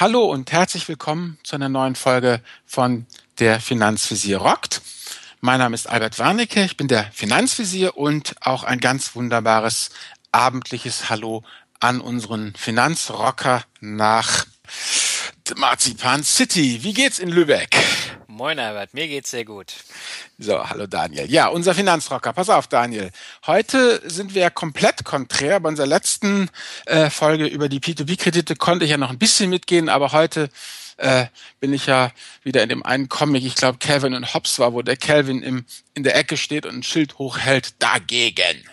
Hallo und herzlich willkommen zu einer neuen Folge von der Finanzvisier rockt. Mein Name ist Albert Warnecke, ich bin der Finanzvisier und auch ein ganz wunderbares abendliches Hallo an unseren Finanzrocker nach Marzipan City. Wie geht's in Lübeck? Moin Albert, mir geht's sehr gut. So, hallo Daniel. Ja, unser Finanzrocker. Pass auf, Daniel. Heute sind wir komplett konträr. Bei unserer letzten äh, Folge über die P2P-Kredite konnte ich ja noch ein bisschen mitgehen, aber heute äh, bin ich ja wieder in dem einen Comic, ich glaube Calvin und Hobbes war, wo der Calvin im, in der Ecke steht und ein Schild hochhält, dagegen.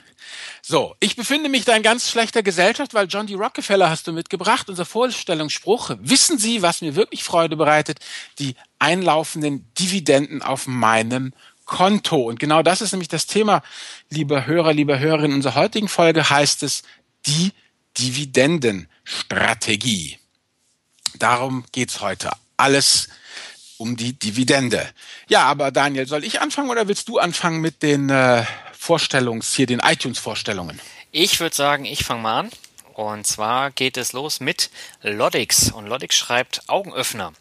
So, ich befinde mich da in ganz schlechter Gesellschaft, weil John D. Rockefeller hast du mitgebracht, unser Vorstellungsspruch. Wissen Sie, was mir wirklich Freude bereitet? Die einlaufenden Dividenden auf meinem Konto. Und genau das ist nämlich das Thema, lieber Hörer, lieber Hörerin. In unserer heutigen Folge heißt es die Dividendenstrategie. Darum geht's heute. Alles um die Dividende. Ja, aber Daniel, soll ich anfangen oder willst du anfangen mit den äh, Vorstellungs, hier den iTunes-Vorstellungen? Ich würde sagen, ich fange mal an. Und zwar geht es los mit Lodix. Und Lodix schreibt Augenöffner.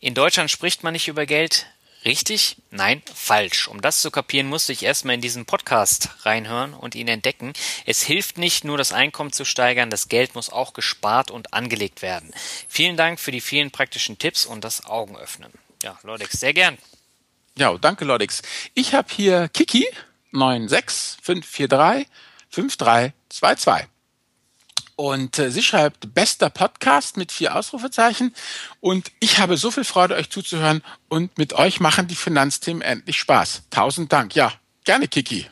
In Deutschland spricht man nicht über Geld. Richtig? Nein, falsch. Um das zu kapieren, musste ich erstmal in diesen Podcast reinhören und ihn entdecken. Es hilft nicht nur, das Einkommen zu steigern, das Geld muss auch gespart und angelegt werden. Vielen Dank für die vielen praktischen Tipps und das Augenöffnen. Ja, Lodix, sehr gern. Ja, danke Lodix. Ich habe hier Kiki 96543 5322. Und äh, sie schreibt, bester Podcast mit vier Ausrufezeichen. Und ich habe so viel Freude, euch zuzuhören. Und mit euch machen die Finanzthemen endlich Spaß. Tausend Dank. Ja, gerne, Kiki.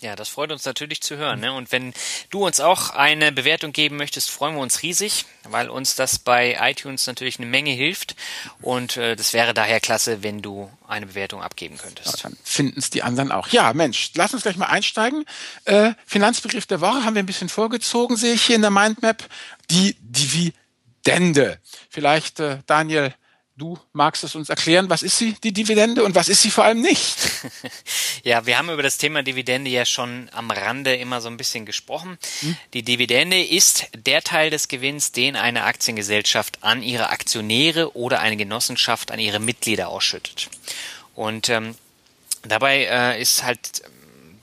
Ja, das freut uns natürlich zu hören. Ne? Und wenn du uns auch eine Bewertung geben möchtest, freuen wir uns riesig, weil uns das bei iTunes natürlich eine Menge hilft. Und äh, das wäre daher klasse, wenn du eine Bewertung abgeben könntest. Ja, dann finden es die anderen auch. Ja, Mensch, lass uns gleich mal einsteigen. Äh, Finanzbegriff der Woche haben wir ein bisschen vorgezogen, sehe ich hier in der Mindmap. Die Dividende. Vielleicht, äh, Daniel, Du magst es uns erklären, was ist sie, die Dividende, und was ist sie vor allem nicht? ja, wir haben über das Thema Dividende ja schon am Rande immer so ein bisschen gesprochen. Hm? Die Dividende ist der Teil des Gewinns, den eine Aktiengesellschaft an ihre Aktionäre oder eine Genossenschaft an ihre Mitglieder ausschüttet. Und ähm, dabei äh, ist halt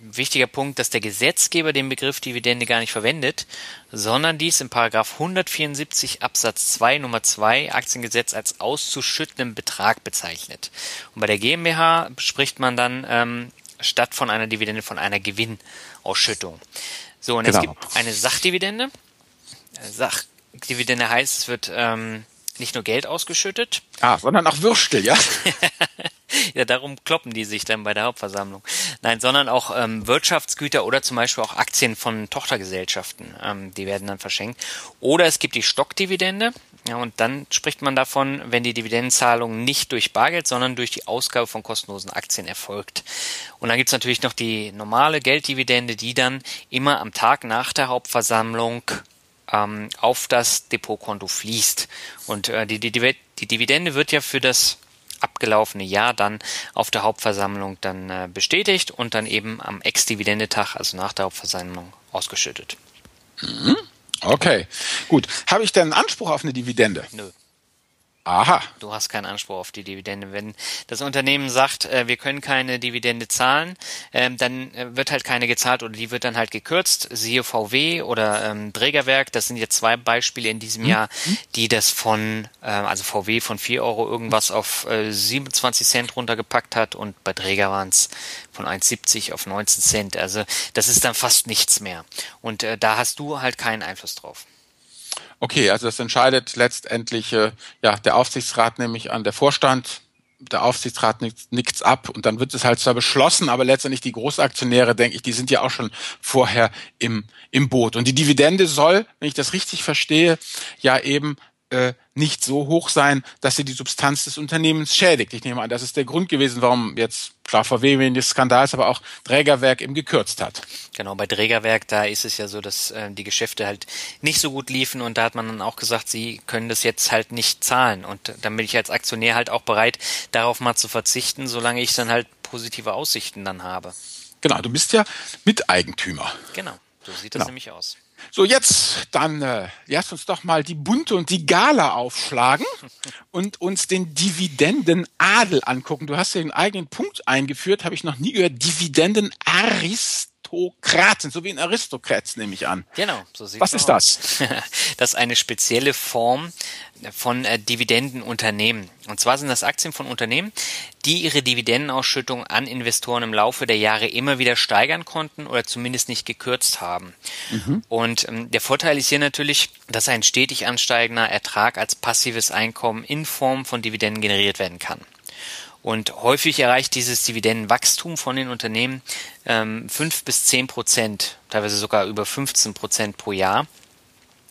wichtiger Punkt, dass der Gesetzgeber den Begriff Dividende gar nicht verwendet, sondern dies im Paragraph 174 Absatz 2 Nummer 2 Aktiengesetz als auszuschüttenden Betrag bezeichnet. Und bei der GmbH spricht man dann ähm, statt von einer Dividende von einer Gewinnausschüttung. So, und genau. es gibt eine Sachdividende. Sachdividende heißt, es wird ähm, nicht nur Geld ausgeschüttet. Ah, sondern auch Würstel, ja. ja, darum kloppen die sich dann bei der Hauptversammlung. Nein, sondern auch ähm, Wirtschaftsgüter oder zum Beispiel auch Aktien von Tochtergesellschaften, ähm, die werden dann verschenkt. Oder es gibt die Stockdividende. Ja, und dann spricht man davon, wenn die Dividendenzahlung nicht durch Bargeld, sondern durch die Ausgabe von kostenlosen Aktien erfolgt. Und dann gibt's natürlich noch die normale Gelddividende, die dann immer am Tag nach der Hauptversammlung ähm, auf das Depotkonto fließt. Und äh, die, die, die Dividende wird ja für das abgelaufene Jahr dann auf der Hauptversammlung dann äh, bestätigt und dann eben am Ex-Dividendetag, also nach der Hauptversammlung, ausgeschüttet. Mhm. Okay, gut. Habe ich denn einen Anspruch auf eine Dividende? Nö. Aha. Du hast keinen Anspruch auf die Dividende. Wenn das Unternehmen sagt, äh, wir können keine Dividende zahlen, ähm, dann äh, wird halt keine gezahlt oder die wird dann halt gekürzt. Siehe VW oder ähm, Trägerwerk, das sind jetzt zwei Beispiele in diesem hm. Jahr, die das von, äh, also VW von 4 Euro irgendwas auf äh, 27 Cent runtergepackt hat und bei Träger waren es von 1,70 auf 19 Cent. Also das ist dann fast nichts mehr. Und äh, da hast du halt keinen Einfluss drauf. Okay, also das entscheidet letztendlich äh, ja der Aufsichtsrat nämlich an der Vorstand. Der Aufsichtsrat nickt, nichts ab und dann wird es halt zwar beschlossen, aber letztendlich die Großaktionäre, denke ich, die sind ja auch schon vorher im, im Boot. Und die Dividende soll, wenn ich das richtig verstehe, ja eben äh, nicht so hoch sein, dass sie die Substanz des Unternehmens schädigt. Ich nehme an, das ist der Grund gewesen, warum jetzt klar VW wegen des Skandals, aber auch Trägerwerk eben gekürzt hat. Genau, bei Trägerwerk, da ist es ja so, dass äh, die Geschäfte halt nicht so gut liefen und da hat man dann auch gesagt, sie können das jetzt halt nicht zahlen und dann bin ich als Aktionär halt auch bereit, darauf mal zu verzichten, solange ich dann halt positive Aussichten dann habe. Genau, du bist ja Miteigentümer. Genau, so sieht das genau. nämlich aus. So, jetzt dann äh, lass uns doch mal die Bunte und die Gala aufschlagen und uns den Dividendenadel angucken. Du hast ja den eigenen Punkt eingeführt, habe ich noch nie gehört. Dividendenarist. Aristokraten, so wie ein Aristokrat, nehme ich an. Genau, so sieht Was ist das? das ist eine spezielle Form von äh, Dividendenunternehmen. Und zwar sind das Aktien von Unternehmen, die ihre Dividendenausschüttung an Investoren im Laufe der Jahre immer wieder steigern konnten oder zumindest nicht gekürzt haben. Mhm. Und ähm, der Vorteil ist hier natürlich, dass ein stetig ansteigender Ertrag als passives Einkommen in Form von Dividenden generiert werden kann. Und häufig erreicht dieses Dividendenwachstum von den Unternehmen ähm, 5 bis 10 Prozent, teilweise sogar über 15 Prozent pro Jahr.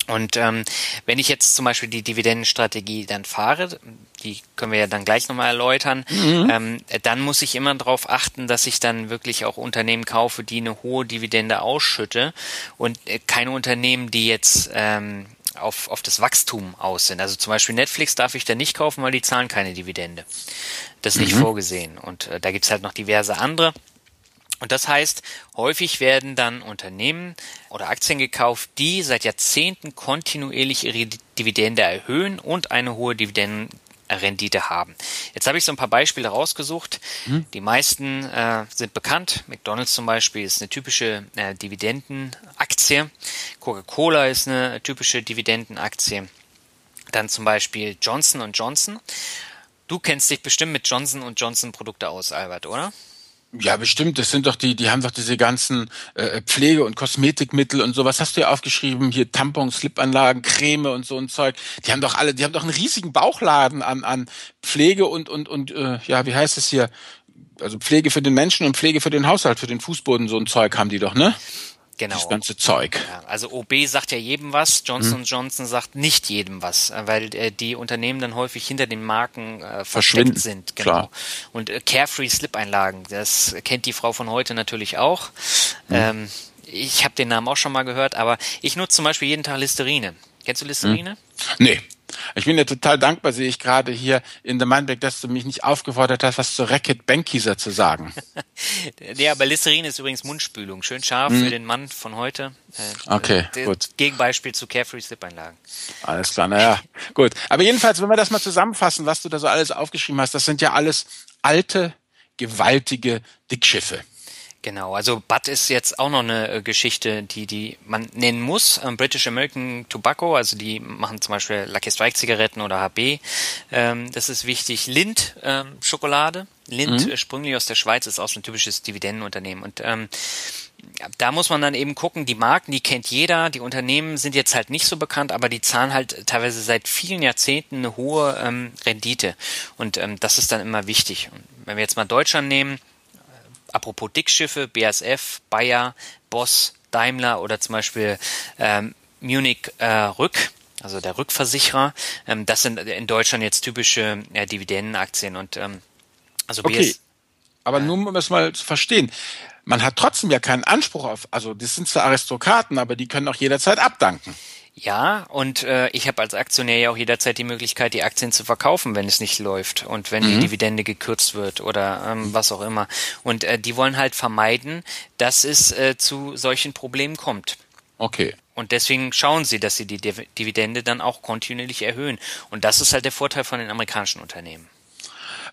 Und ähm, wenn ich jetzt zum Beispiel die Dividendenstrategie dann fahre, die können wir ja dann gleich nochmal erläutern, mhm. ähm, dann muss ich immer darauf achten, dass ich dann wirklich auch Unternehmen kaufe, die eine hohe Dividende ausschütte und äh, keine Unternehmen, die jetzt ähm, auf, auf das Wachstum aus sind. Also zum Beispiel Netflix darf ich da nicht kaufen, weil die zahlen keine Dividende. Das ist nicht mhm. vorgesehen. Und äh, da gibt's halt noch diverse andere. Und das heißt, häufig werden dann Unternehmen oder Aktien gekauft, die seit Jahrzehnten kontinuierlich ihre Dividende erhöhen und eine hohe Dividendenrendite haben. Jetzt habe ich so ein paar Beispiele rausgesucht. Hm. Die meisten äh, sind bekannt. McDonald's zum Beispiel ist eine typische äh, Dividendenaktie. Coca-Cola ist eine typische Dividendenaktie. Dann zum Beispiel Johnson Johnson. Du kennst dich bestimmt mit Johnson Johnson Produkte aus, Albert, oder? Ja, bestimmt. Das sind doch die, die haben doch diese ganzen äh, Pflege- und Kosmetikmittel und sowas. Hast du ja aufgeschrieben, hier Tampons, Slipanlagen, Creme und so ein Zeug. Die haben doch alle, die haben doch einen riesigen Bauchladen an, an Pflege und, und, und äh, ja, wie heißt es hier? Also Pflege für den Menschen und Pflege für den Haushalt, für den Fußboden, so ein Zeug haben die doch, ne? Genau. Das ganze Zeug. Ja, also OB sagt ja jedem was, Johnson hm. Johnson sagt nicht jedem was, äh, weil äh, die Unternehmen dann häufig hinter den Marken äh, versteckt sind. Genau. Klar. Und äh, Carefree Slip-Einlagen, das kennt die Frau von heute natürlich auch. Hm. Ähm, ich habe den Namen auch schon mal gehört, aber ich nutze zum Beispiel jeden Tag Listerine. Kennst du Listerine? Hm. Nee. Ich bin dir total dankbar, sehe ich gerade hier in der Mindback, dass du mich nicht aufgefordert hast, was zu Racket Bankieser zu sagen. ja, aber Listerin ist übrigens Mundspülung. Schön scharf hm. für den Mann von heute. Äh, okay, äh, gut. Gegenbeispiel zu Carefree Slip-Einlagen. Alles klar, naja, gut. Aber jedenfalls, wenn wir das mal zusammenfassen, was du da so alles aufgeschrieben hast, das sind ja alles alte, gewaltige Dickschiffe. Genau, also Butt ist jetzt auch noch eine äh, Geschichte, die, die man nennen muss. Ähm, British American Tobacco, also die machen zum Beispiel Lucky Strike Zigaretten oder HB. Ähm, das ist wichtig. Lind ähm, Schokolade. Lind, mhm. sprünglich aus der Schweiz, ist auch so ein typisches Dividendenunternehmen. Und ähm, da muss man dann eben gucken, die Marken, die kennt jeder, die Unternehmen sind jetzt halt nicht so bekannt, aber die zahlen halt teilweise seit vielen Jahrzehnten eine hohe ähm, Rendite. Und ähm, das ist dann immer wichtig. Und wenn wir jetzt mal Deutschland nehmen, apropos Dickschiffe, BASF, Bayer, Boss, Daimler oder zum Beispiel ähm, Munich äh, Rück, also der Rückversicherer. Ähm, das sind in Deutschland jetzt typische äh, Dividendenaktien und ähm, also okay. Aber nur um es mal zu verstehen, man hat trotzdem ja keinen Anspruch auf, also das sind zwar Aristokraten, aber die können auch jederzeit abdanken. Ja, und äh, ich habe als Aktionär ja auch jederzeit die Möglichkeit, die Aktien zu verkaufen, wenn es nicht läuft und wenn mhm. die Dividende gekürzt wird oder ähm, was auch immer. Und äh, die wollen halt vermeiden, dass es äh, zu solchen Problemen kommt. Okay. Und deswegen schauen sie, dass sie die Dividende dann auch kontinuierlich erhöhen. Und das ist halt der Vorteil von den amerikanischen Unternehmen.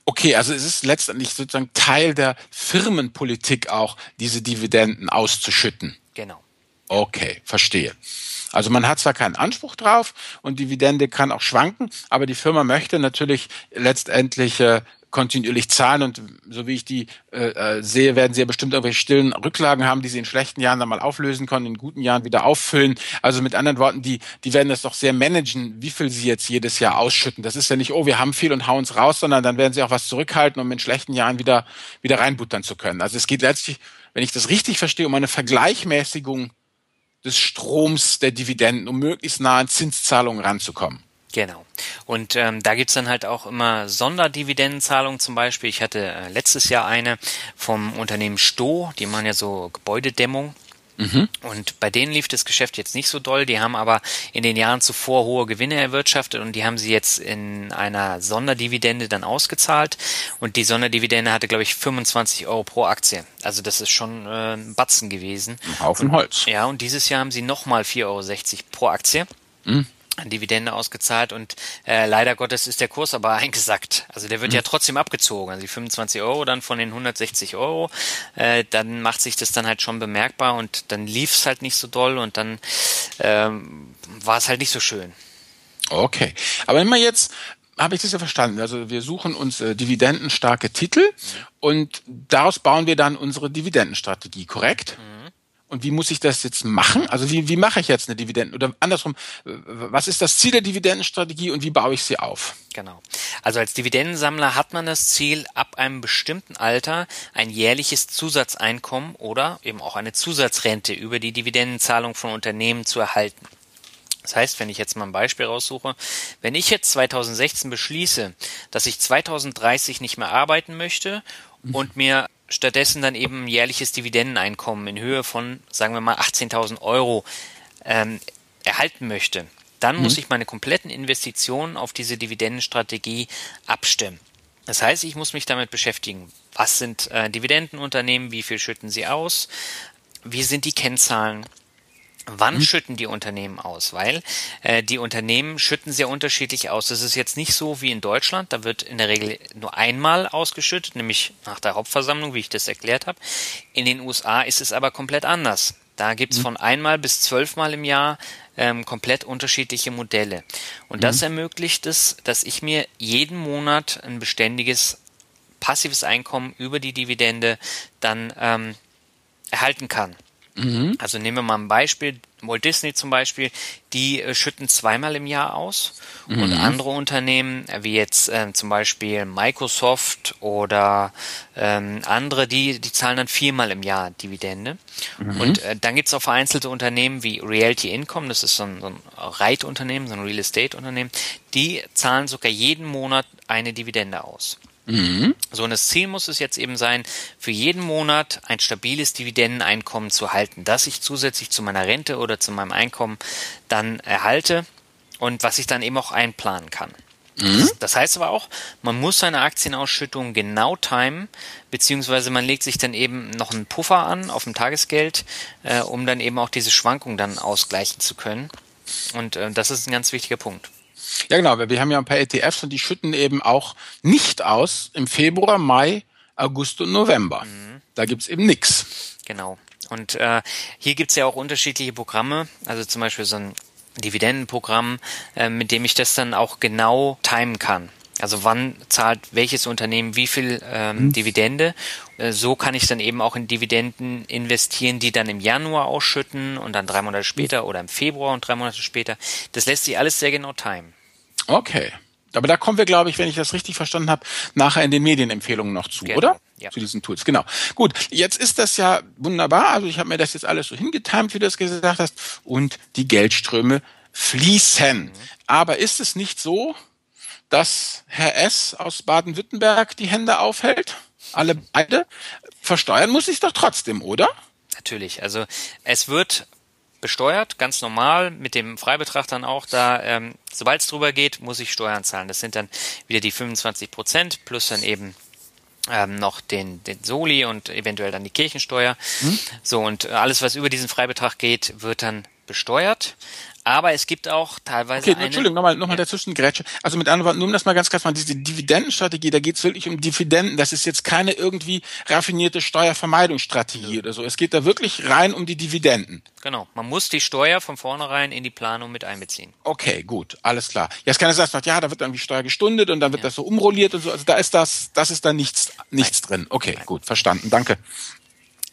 Okay, also es ist letztendlich sozusagen Teil der Firmenpolitik auch, diese Dividenden auszuschütten. Genau. Okay, verstehe. Also man hat zwar keinen Anspruch drauf und Dividende kann auch schwanken, aber die Firma möchte natürlich letztendlich äh, kontinuierlich zahlen und so wie ich die äh, äh, sehe, werden sie ja bestimmt irgendwelche stillen Rücklagen haben, die sie in schlechten Jahren dann mal auflösen können, in guten Jahren wieder auffüllen. Also mit anderen Worten, die, die werden das doch sehr managen, wie viel sie jetzt jedes Jahr ausschütten. Das ist ja nicht, oh, wir haben viel und hauen es raus, sondern dann werden sie auch was zurückhalten, um in schlechten Jahren wieder, wieder reinbuttern zu können. Also es geht letztlich, wenn ich das richtig verstehe, um eine Vergleichmäßigung des Stroms der Dividenden, um möglichst nah an Zinszahlungen ranzukommen. Genau. Und ähm, da gibt's dann halt auch immer Sonderdividendenzahlungen zum Beispiel. Ich hatte äh, letztes Jahr eine vom Unternehmen Sto, die machen ja so Gebäudedämmung. Mhm. Und bei denen lief das Geschäft jetzt nicht so doll. Die haben aber in den Jahren zuvor hohe Gewinne erwirtschaftet und die haben sie jetzt in einer Sonderdividende dann ausgezahlt. Und die Sonderdividende hatte, glaube ich, 25 Euro pro Aktie. Also das ist schon äh, ein Batzen gewesen. Ein Haufen Holz. Ja, und dieses Jahr haben sie nochmal 4,60 Euro pro Aktie. Mhm. Dividende ausgezahlt und äh, leider Gottes ist der Kurs aber eingesackt. Also der wird mhm. ja trotzdem abgezogen. Also die 25 Euro dann von den 160 Euro, äh, dann macht sich das dann halt schon bemerkbar und dann lief es halt nicht so doll und dann ähm, war es halt nicht so schön. Okay, aber man jetzt habe ich das ja verstanden. Also wir suchen uns äh, dividendenstarke Titel mhm. und daraus bauen wir dann unsere Dividendenstrategie, korrekt? Mhm. Und wie muss ich das jetzt machen? Also wie, wie mache ich jetzt eine Dividende? Oder andersrum, was ist das Ziel der Dividendenstrategie und wie baue ich sie auf? Genau. Also als Dividendensammler hat man das Ziel, ab einem bestimmten Alter ein jährliches Zusatzeinkommen oder eben auch eine Zusatzrente über die Dividendenzahlung von Unternehmen zu erhalten. Das heißt, wenn ich jetzt mal ein Beispiel raussuche, wenn ich jetzt 2016 beschließe, dass ich 2030 nicht mehr arbeiten möchte und mir stattdessen dann eben jährliches Dividendeneinkommen in Höhe von, sagen wir mal, 18.000 Euro ähm, erhalten möchte, dann mhm. muss ich meine kompletten Investitionen auf diese Dividendenstrategie abstimmen. Das heißt, ich muss mich damit beschäftigen. Was sind äh, Dividendenunternehmen? Wie viel schütten sie aus? Wie sind die Kennzahlen? Wann mhm. schütten die Unternehmen aus? Weil äh, die Unternehmen schütten sehr unterschiedlich aus. Das ist jetzt nicht so wie in Deutschland. Da wird in der Regel nur einmal ausgeschüttet, nämlich nach der Hauptversammlung, wie ich das erklärt habe. In den USA ist es aber komplett anders. Da gibt's mhm. von einmal bis zwölfmal im Jahr ähm, komplett unterschiedliche Modelle. Und das mhm. ermöglicht es, dass ich mir jeden Monat ein beständiges passives Einkommen über die Dividende dann ähm, erhalten kann. Mhm. Also nehmen wir mal ein Beispiel, Walt Disney zum Beispiel, die äh, schütten zweimal im Jahr aus mhm. und andere Unternehmen, äh, wie jetzt äh, zum Beispiel Microsoft oder ähm, andere, die, die zahlen dann viermal im Jahr Dividende. Mhm. Und äh, dann gibt's auch vereinzelte Unternehmen wie Realty Income, das ist so ein, so ein Reitunternehmen, so ein Real Estate Unternehmen, die zahlen sogar jeden Monat eine Dividende aus. Mhm. So, und das Ziel muss es jetzt eben sein, für jeden Monat ein stabiles Dividendeneinkommen zu halten, das ich zusätzlich zu meiner Rente oder zu meinem Einkommen dann erhalte und was ich dann eben auch einplanen kann. Mhm. Das heißt aber auch, man muss seine Aktienausschüttung genau timen, beziehungsweise man legt sich dann eben noch einen Puffer an auf dem Tagesgeld, äh, um dann eben auch diese Schwankung dann ausgleichen zu können. Und äh, das ist ein ganz wichtiger Punkt. Ja, genau. Wir haben ja ein paar ETFs und die schütten eben auch nicht aus im Februar, Mai, August und November. Mhm. Da gibt's eben nix. Genau. Und äh, hier gibt's ja auch unterschiedliche Programme, also zum Beispiel so ein Dividendenprogramm, äh, mit dem ich das dann auch genau timen kann. Also wann zahlt welches Unternehmen wie viel ähm, mhm. Dividende? Äh, so kann ich dann eben auch in Dividenden investieren, die dann im Januar ausschütten und dann drei Monate später oder im Februar und drei Monate später. Das lässt sich alles sehr genau timen. Okay. Aber da kommen wir, glaube ich, wenn ich das richtig verstanden habe, nachher in den Medienempfehlungen noch zu, genau. oder? Ja. Zu diesen Tools. Genau. Gut, jetzt ist das ja wunderbar. Also ich habe mir das jetzt alles so hingetimt, wie du das gesagt hast. Und die Geldströme fließen. Mhm. Aber ist es nicht so, dass Herr S. aus Baden-Württemberg die Hände aufhält? Alle beide? Versteuern muss ich doch trotzdem, oder? Natürlich. Also es wird besteuert, ganz normal, mit dem Freibetrag dann auch da, ähm, sobald es drüber geht, muss ich Steuern zahlen. Das sind dann wieder die 25 Prozent plus dann eben ähm, noch den, den Soli und eventuell dann die Kirchensteuer. Hm? So, und alles, was über diesen Freibetrag geht, wird dann besteuert. Aber es gibt auch teilweise. Okay, eine, Entschuldigung, nochmal noch mal dazwischen Grätsche. Also mit anderen Worten, nur um das mal ganz klar zu machen, diese Dividendenstrategie, da geht es wirklich um Dividenden. Das ist jetzt keine irgendwie raffinierte Steuervermeidungsstrategie ja. oder so. Es geht da wirklich rein um die Dividenden. Genau. Man muss die Steuer von vornherein in die Planung mit einbeziehen. Okay, gut, alles klar. Jetzt kann es sagen, ja, da wird irgendwie Steuer gestundet und dann wird ja. das so umrolliert und so. Also da ist das, das ist da nichts, nichts drin. Okay, Nein. gut, verstanden. Danke.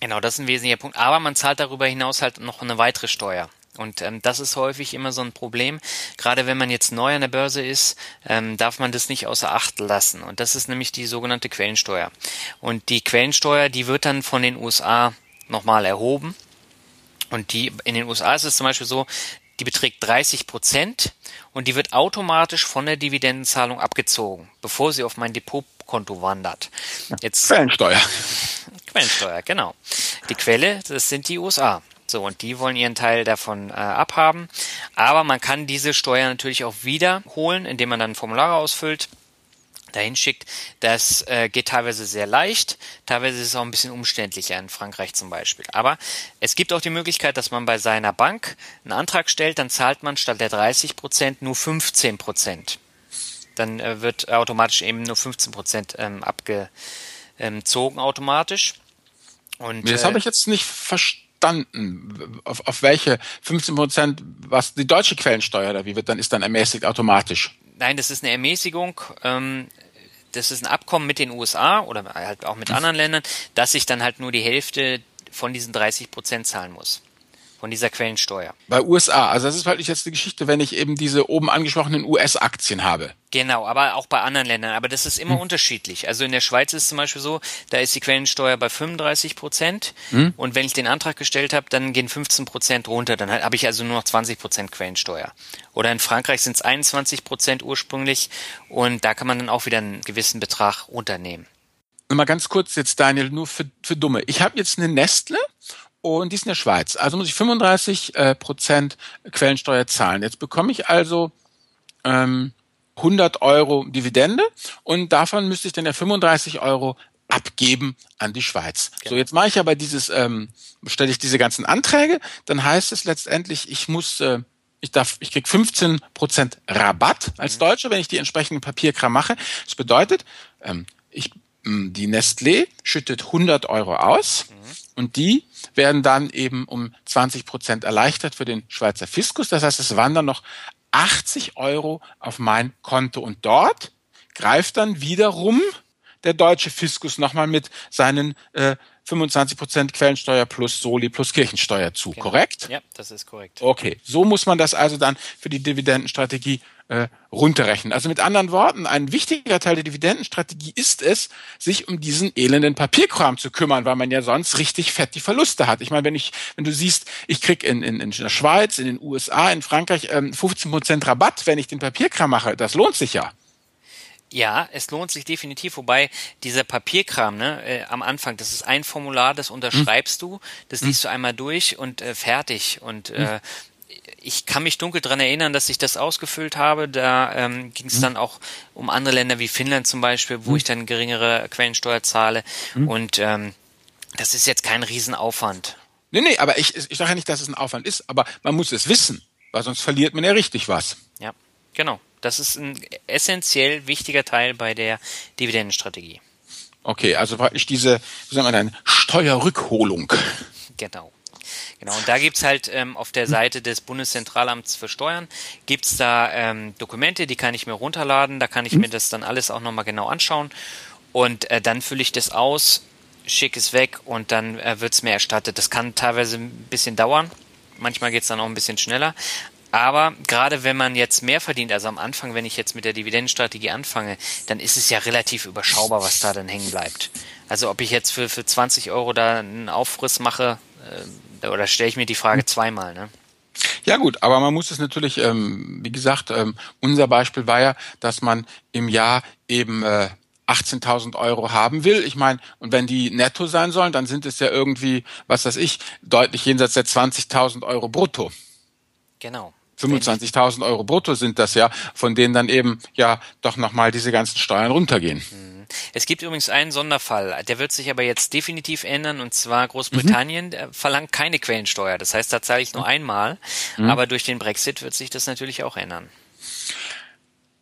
Genau, das ist ein wesentlicher Punkt. Aber man zahlt darüber hinaus halt noch eine weitere Steuer. Und ähm, das ist häufig immer so ein Problem. Gerade wenn man jetzt neu an der Börse ist, ähm, darf man das nicht außer Acht lassen. Und das ist nämlich die sogenannte Quellensteuer. Und die Quellensteuer, die wird dann von den USA nochmal erhoben. Und die in den USA ist es zum Beispiel so, die beträgt 30 Prozent und die wird automatisch von der Dividendenzahlung abgezogen, bevor sie auf mein Depotkonto wandert. Jetzt Quellensteuer. Quellensteuer, genau. Die Quelle, das sind die USA. So, und die wollen ihren Teil davon äh, abhaben. Aber man kann diese Steuer natürlich auch wiederholen, indem man dann Formulare ausfüllt dahin schickt, das äh, geht teilweise sehr leicht, teilweise ist es auch ein bisschen umständlicher in Frankreich zum Beispiel. Aber es gibt auch die Möglichkeit, dass man bei seiner Bank einen Antrag stellt, dann zahlt man statt der 30 Prozent nur 15 Prozent. Dann äh, wird automatisch eben nur 15 Prozent ähm, abgezogen automatisch. Und, das äh, habe ich jetzt nicht verstanden. Auf, auf welche 15 Prozent, was die deutsche Quellensteuer oder wie wird dann ist dann ermäßigt automatisch? Nein, das ist eine Ermäßigung. Ähm, das ist ein Abkommen mit den USA oder halt auch mit anderen Ländern, dass ich dann halt nur die Hälfte von diesen 30 Prozent zahlen muss von dieser Quellensteuer. Bei USA, also das ist halt jetzt die Geschichte, wenn ich eben diese oben angesprochenen US-Aktien habe. Genau, aber auch bei anderen Ländern. Aber das ist immer hm. unterschiedlich. Also in der Schweiz ist es zum Beispiel so, da ist die Quellensteuer bei 35 Prozent. Hm. Und wenn ich den Antrag gestellt habe, dann gehen 15 Prozent runter. Dann habe ich also nur noch 20 Prozent Quellensteuer. Oder in Frankreich sind es 21 Prozent ursprünglich. Und da kann man dann auch wieder einen gewissen Betrag runternehmen. Mal ganz kurz jetzt, Daniel, nur für, für Dumme. Ich habe jetzt eine Nestle und die ist in der Schweiz. Also muss ich 35 äh, Prozent Quellensteuer zahlen. Jetzt bekomme ich also ähm, 100 Euro Dividende und davon müsste ich dann ja 35 Euro abgeben an die Schweiz. Genau. So, jetzt mache ich aber dieses, ähm, stelle ich diese ganzen Anträge, dann heißt es letztendlich, ich muss, äh, ich darf, ich krieg 15 Prozent Rabatt als mhm. Deutscher, wenn ich die entsprechenden Papierkram mache. Das bedeutet, ähm, ich, die Nestlé schüttet 100 Euro aus mhm. und die werden dann eben um 20 Prozent erleichtert für den Schweizer Fiskus. Das heißt, es wandern noch 80 Euro auf mein Konto und dort greift dann wiederum der deutsche Fiskus nochmal mit seinen äh, 25 Prozent Quellensteuer plus Soli plus Kirchensteuer zu, genau. korrekt? Ja, das ist korrekt. Okay, so muss man das also dann für die Dividendenstrategie äh, runterrechnen. Also mit anderen Worten, ein wichtiger Teil der Dividendenstrategie ist es, sich um diesen elenden Papierkram zu kümmern, weil man ja sonst richtig fett die Verluste hat. Ich meine, wenn ich, wenn du siehst, ich krieg in, in, in der Schweiz, in den USA, in Frankreich ähm, 15 Prozent Rabatt, wenn ich den Papierkram mache, das lohnt sich ja. Ja, es lohnt sich definitiv, wobei dieser Papierkram, ne, äh, am Anfang, das ist ein Formular, das unterschreibst hm. du, das liest hm. du einmal durch und äh, fertig. Und hm. äh, ich kann mich dunkel dran erinnern, dass ich das ausgefüllt habe. Da ähm, ging es hm. dann auch um andere Länder wie Finnland zum Beispiel, wo hm. ich dann geringere Quellensteuer zahle. Hm. Und ähm, das ist jetzt kein Riesenaufwand. Nee, nee, aber ich, ich sage ja nicht, dass es ein Aufwand ist, aber man muss es wissen, weil sonst verliert man ja richtig was. Ja, genau. Das ist ein essentiell wichtiger Teil bei der Dividendenstrategie. Okay, also praktisch diese, wie sagen wir dann, Steuerrückholung. Genau. Genau, und da gibt's halt ähm, auf der Seite des Bundeszentralamts für Steuern, gibt's da ähm, Dokumente, die kann ich mir runterladen, da kann ich mir das dann alles auch nochmal genau anschauen. Und äh, dann fülle ich das aus, schicke es weg und dann äh, wird's mir erstattet. Das kann teilweise ein bisschen dauern, manchmal geht's dann auch ein bisschen schneller, aber gerade wenn man jetzt mehr verdient, also am Anfang, wenn ich jetzt mit der Dividendenstrategie anfange, dann ist es ja relativ überschaubar, was da dann hängen bleibt. Also ob ich jetzt für, für 20 Euro da einen Aufriss mache, äh, oder stelle ich mir die Frage hm. zweimal, ne? Ja gut, aber man muss es natürlich, ähm, wie gesagt, ähm, unser Beispiel war ja, dass man im Jahr eben äh, 18.000 Euro haben will. Ich meine, und wenn die netto sein sollen, dann sind es ja irgendwie, was weiß ich, deutlich jenseits der 20.000 Euro brutto. Genau. 25.000 Euro brutto sind das ja, von denen dann eben ja doch nochmal diese ganzen Steuern runtergehen. Mhm. Es gibt übrigens einen Sonderfall, der wird sich aber jetzt definitiv ändern und zwar Großbritannien mhm. verlangt keine Quellensteuer. Das heißt, da zahle ich nur mhm. einmal, mhm. aber durch den Brexit wird sich das natürlich auch ändern.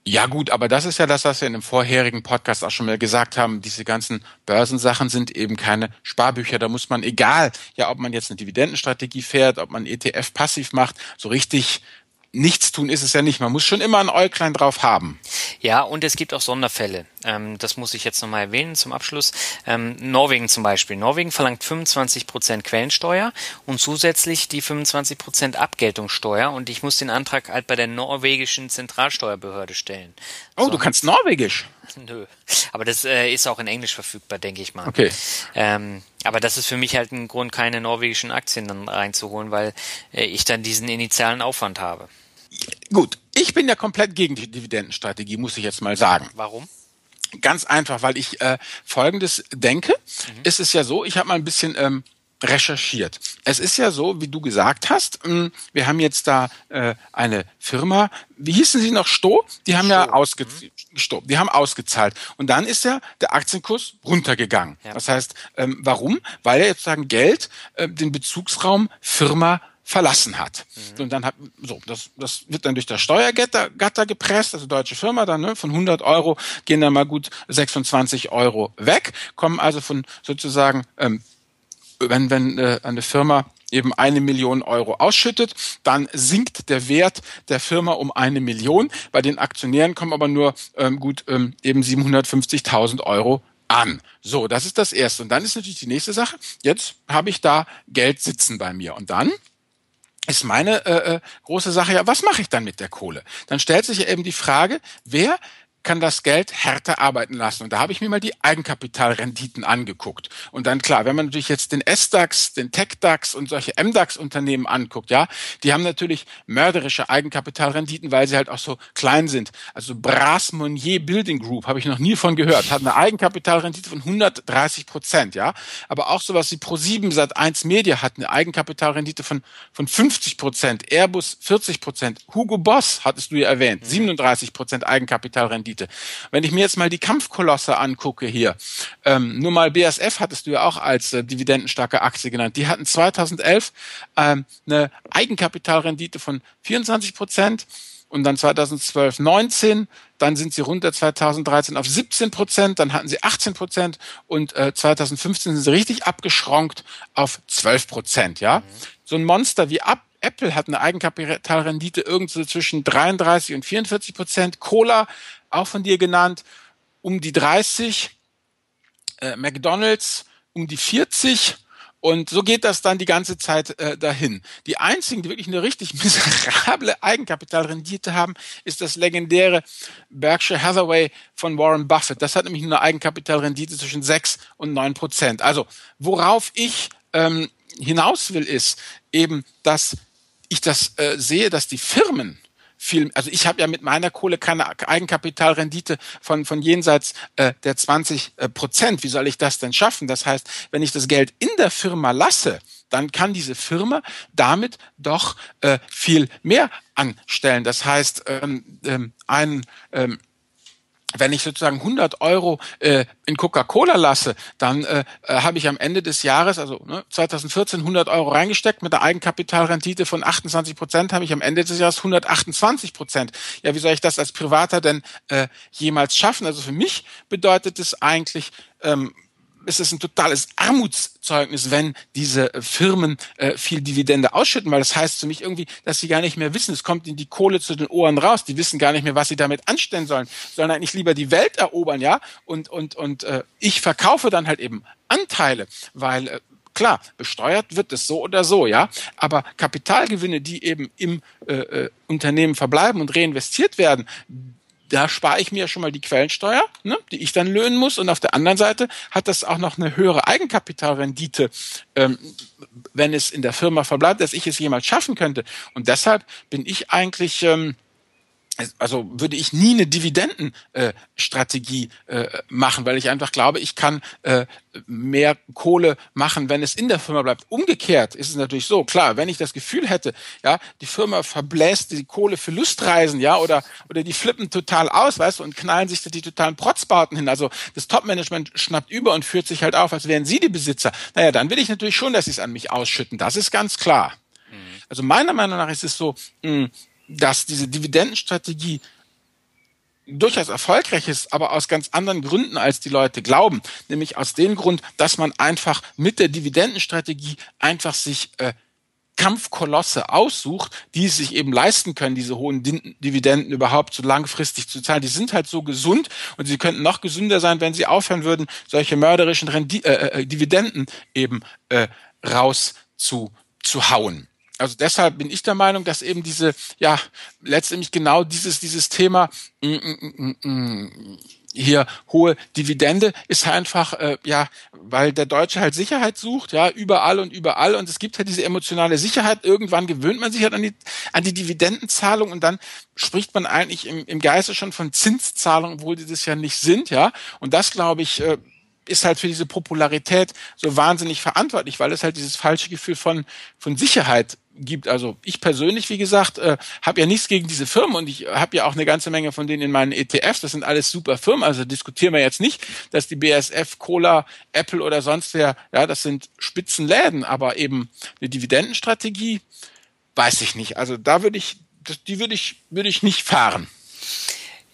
Ja gut, aber das ist ja das, was wir in dem vorherigen Podcast auch schon mal gesagt haben. Diese ganzen Börsensachen sind eben keine Sparbücher. Da muss man, egal, ja, ob man jetzt eine Dividendenstrategie fährt, ob man ETF passiv macht, so richtig nichts tun ist es ja nicht. Man muss schon immer ein Äuglein drauf haben. Ja, und es gibt auch Sonderfälle. Ähm, das muss ich jetzt nochmal erwähnen zum Abschluss. Ähm, Norwegen zum Beispiel. Norwegen verlangt 25 Prozent Quellensteuer und zusätzlich die 25 Prozent Abgeltungssteuer und ich muss den Antrag halt bei der norwegischen Zentralsteuerbehörde stellen. Oh, so. du kannst Norwegisch? Nö. Aber das äh, ist auch in Englisch verfügbar, denke ich mal. Okay. Ähm, aber das ist für mich halt ein Grund, keine norwegischen Aktien dann reinzuholen, weil äh, ich dann diesen initialen Aufwand habe. Gut, ich bin ja komplett gegen die Dividendenstrategie, muss ich jetzt mal sagen. Warum? Ganz einfach, weil ich äh, Folgendes denke. Mhm. Es ist ja so, ich habe mal ein bisschen ähm, recherchiert. Es ist ja so, wie du gesagt hast, hm, wir haben jetzt da äh, eine Firma, wie hießen sie noch, Sto? Die haben Sto. ja ausge mhm. Sto, die haben ausgezahlt. Und dann ist ja der Aktienkurs runtergegangen. Ja. Das heißt, ähm, warum? Weil er jetzt sagen Geld äh, den Bezugsraum Firma verlassen hat. Mhm. Und dann hat, so, das, das wird dann durch das Steuergatter Gatter gepresst, also deutsche Firma dann, ne, von 100 Euro gehen dann mal gut 26 Euro weg, kommen also von sozusagen, ähm, wenn, wenn äh, eine Firma eben eine Million Euro ausschüttet, dann sinkt der Wert der Firma um eine Million. Bei den Aktionären kommen aber nur ähm, gut ähm, eben 750.000 Euro an. So, das ist das Erste. Und dann ist natürlich die nächste Sache. Jetzt habe ich da Geld sitzen bei mir. Und dann ist meine äh, äh, große Sache ja, was mache ich dann mit der Kohle? Dann stellt sich eben die Frage, wer kann das Geld härter arbeiten lassen. Und da habe ich mir mal die Eigenkapitalrenditen angeguckt. Und dann klar, wenn man natürlich jetzt den S-DAX, den Tech-DAX und solche M-DAX-Unternehmen anguckt, ja, die haben natürlich mörderische Eigenkapitalrenditen, weil sie halt auch so klein sind. Also Bras Monnier Building Group habe ich noch nie von gehört, hat eine Eigenkapitalrendite von 130 Prozent, ja. Aber auch sowas wie Pro7 Sat 1 Media hat eine Eigenkapitalrendite von, von 50 Prozent, Airbus 40 Prozent, Hugo Boss hattest du ja erwähnt, 37 mhm. Prozent Eigenkapitalrendite. Rendite. Wenn ich mir jetzt mal die Kampfkolosse angucke hier, ähm, nur mal BASF hattest du ja auch als äh, dividendenstarke Aktie genannt. Die hatten 2011 ähm, eine Eigenkapitalrendite von 24 Prozent und dann 2012 19, dann sind sie runter 2013 auf 17 Prozent, dann hatten sie 18 Prozent und äh, 2015 sind sie richtig abgeschronkt auf 12 Prozent, ja. Mhm. So ein Monster wie Ab Apple hat eine Eigenkapitalrendite irgendwo zwischen 33 und 44 Prozent. Cola auch von dir genannt, um die 30, äh, McDonald's um die 40 und so geht das dann die ganze Zeit äh, dahin. Die einzigen, die wirklich eine richtig miserable Eigenkapitalrendite haben, ist das legendäre Berkshire Hathaway von Warren Buffett. Das hat nämlich eine Eigenkapitalrendite zwischen 6 und 9 Prozent. Also worauf ich ähm, hinaus will, ist eben, dass ich das äh, sehe, dass die Firmen viel, also ich habe ja mit meiner Kohle keine Eigenkapitalrendite von, von jenseits äh, der 20 äh, Prozent. Wie soll ich das denn schaffen? Das heißt, wenn ich das Geld in der Firma lasse, dann kann diese Firma damit doch äh, viel mehr anstellen. Das heißt, ähm, ähm, ein ähm, wenn ich sozusagen 100 Euro äh, in Coca-Cola lasse, dann äh, äh, habe ich am Ende des Jahres, also ne, 2014, 100 Euro reingesteckt mit einer Eigenkapitalrendite von 28 Prozent, habe ich am Ende des Jahres 128 Prozent. Ja, wie soll ich das als Privater denn äh, jemals schaffen? Also für mich bedeutet es eigentlich, ähm, ist es ein totales Armutszeugnis, wenn diese Firmen äh, viel Dividende ausschütten, weil das heißt für mich irgendwie, dass sie gar nicht mehr wissen, es kommt ihnen die Kohle zu den Ohren raus, die wissen gar nicht mehr, was sie damit anstellen sollen, sollen eigentlich lieber die Welt erobern, ja, und, und, und äh, ich verkaufe dann halt eben Anteile, weil äh, klar, besteuert wird es so oder so, ja, aber Kapitalgewinne, die eben im äh, äh, Unternehmen verbleiben und reinvestiert werden, da spare ich mir schon mal die Quellensteuer, ne, die ich dann löhnen muss. Und auf der anderen Seite hat das auch noch eine höhere Eigenkapitalrendite, ähm, wenn es in der Firma verbleibt, dass ich es jemals schaffen könnte. Und deshalb bin ich eigentlich ähm, also würde ich nie eine Dividendenstrategie äh, äh, machen, weil ich einfach glaube, ich kann äh, mehr Kohle machen, wenn es in der Firma bleibt. Umgekehrt ist es natürlich so, klar, wenn ich das Gefühl hätte, ja, die Firma verbläst die Kohle für Lustreisen, ja, oder oder die flippen total aus, weißt du, und knallen sich da die totalen Protzbauten hin. Also das Topmanagement schnappt über und führt sich halt auf, als wären sie die Besitzer. Naja, dann will ich natürlich schon, dass sie es an mich ausschütten. Das ist ganz klar. Mhm. Also meiner Meinung nach ist es so, mh, dass diese Dividendenstrategie durchaus erfolgreich ist, aber aus ganz anderen Gründen, als die Leute glauben. Nämlich aus dem Grund, dass man einfach mit der Dividendenstrategie einfach sich äh, Kampfkolosse aussucht, die es sich eben leisten können, diese hohen Dividenden überhaupt so langfristig zu zahlen. Die sind halt so gesund und sie könnten noch gesünder sein, wenn sie aufhören würden, solche mörderischen Rendi äh, äh, Dividenden eben äh, raus zu, zu hauen also deshalb bin ich der Meinung, dass eben diese, ja, letztendlich genau dieses, dieses Thema mm, mm, mm, hier hohe Dividende ist einfach, äh, ja, weil der Deutsche halt Sicherheit sucht, ja, überall und überall und es gibt halt diese emotionale Sicherheit. Irgendwann gewöhnt man sich halt an die, an die Dividendenzahlung und dann spricht man eigentlich im, im Geiste schon von Zinszahlungen, obwohl die das ja nicht sind, ja. Und das, glaube ich, äh, ist halt für diese Popularität so wahnsinnig verantwortlich, weil es halt dieses falsche Gefühl von, von Sicherheit gibt. Also ich persönlich, wie gesagt, äh, habe ja nichts gegen diese Firmen und ich habe ja auch eine ganze Menge von denen in meinen ETFs. Das sind alles super Firmen. Also diskutieren wir jetzt nicht, dass die BSF, Cola, Apple oder sonst wer, ja, das sind Spitzenläden, aber eben eine Dividendenstrategie, weiß ich nicht. Also da würde ich, die würde ich, würde ich nicht fahren.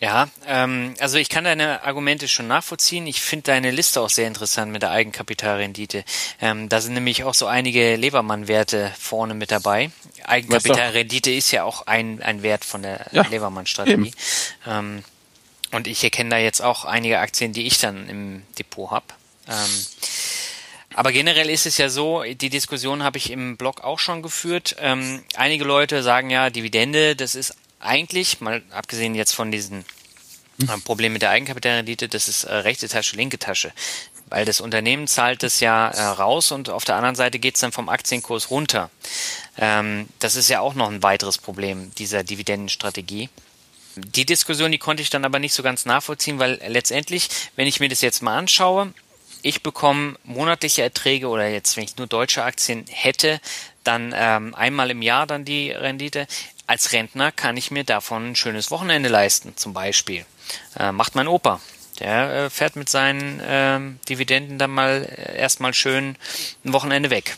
Ja, ähm, also ich kann deine Argumente schon nachvollziehen. Ich finde deine Liste auch sehr interessant mit der Eigenkapitalrendite. Ähm, da sind nämlich auch so einige Levermann-Werte vorne mit dabei. Eigenkapitalrendite ist ja auch ein, ein Wert von der ja, Levermann-Strategie. Ähm, und ich erkenne da jetzt auch einige Aktien, die ich dann im Depot habe. Ähm, aber generell ist es ja so, die Diskussion habe ich im Blog auch schon geführt. Ähm, einige Leute sagen ja, Dividende, das ist eigentlich, mal abgesehen jetzt von diesen äh, Problem mit der Eigenkapitalrendite, das ist äh, rechte Tasche, linke Tasche. Weil das Unternehmen zahlt es ja äh, raus und auf der anderen Seite geht es dann vom Aktienkurs runter. Ähm, das ist ja auch noch ein weiteres Problem dieser Dividendenstrategie. Die Diskussion, die konnte ich dann aber nicht so ganz nachvollziehen, weil letztendlich, wenn ich mir das jetzt mal anschaue, ich bekomme monatliche Erträge oder jetzt, wenn ich nur deutsche Aktien hätte, dann ähm, einmal im Jahr dann die Rendite als Rentner kann ich mir davon ein schönes Wochenende leisten, zum Beispiel. Äh, macht mein Opa. Der äh, fährt mit seinen äh, Dividenden dann mal äh, erstmal schön ein Wochenende weg.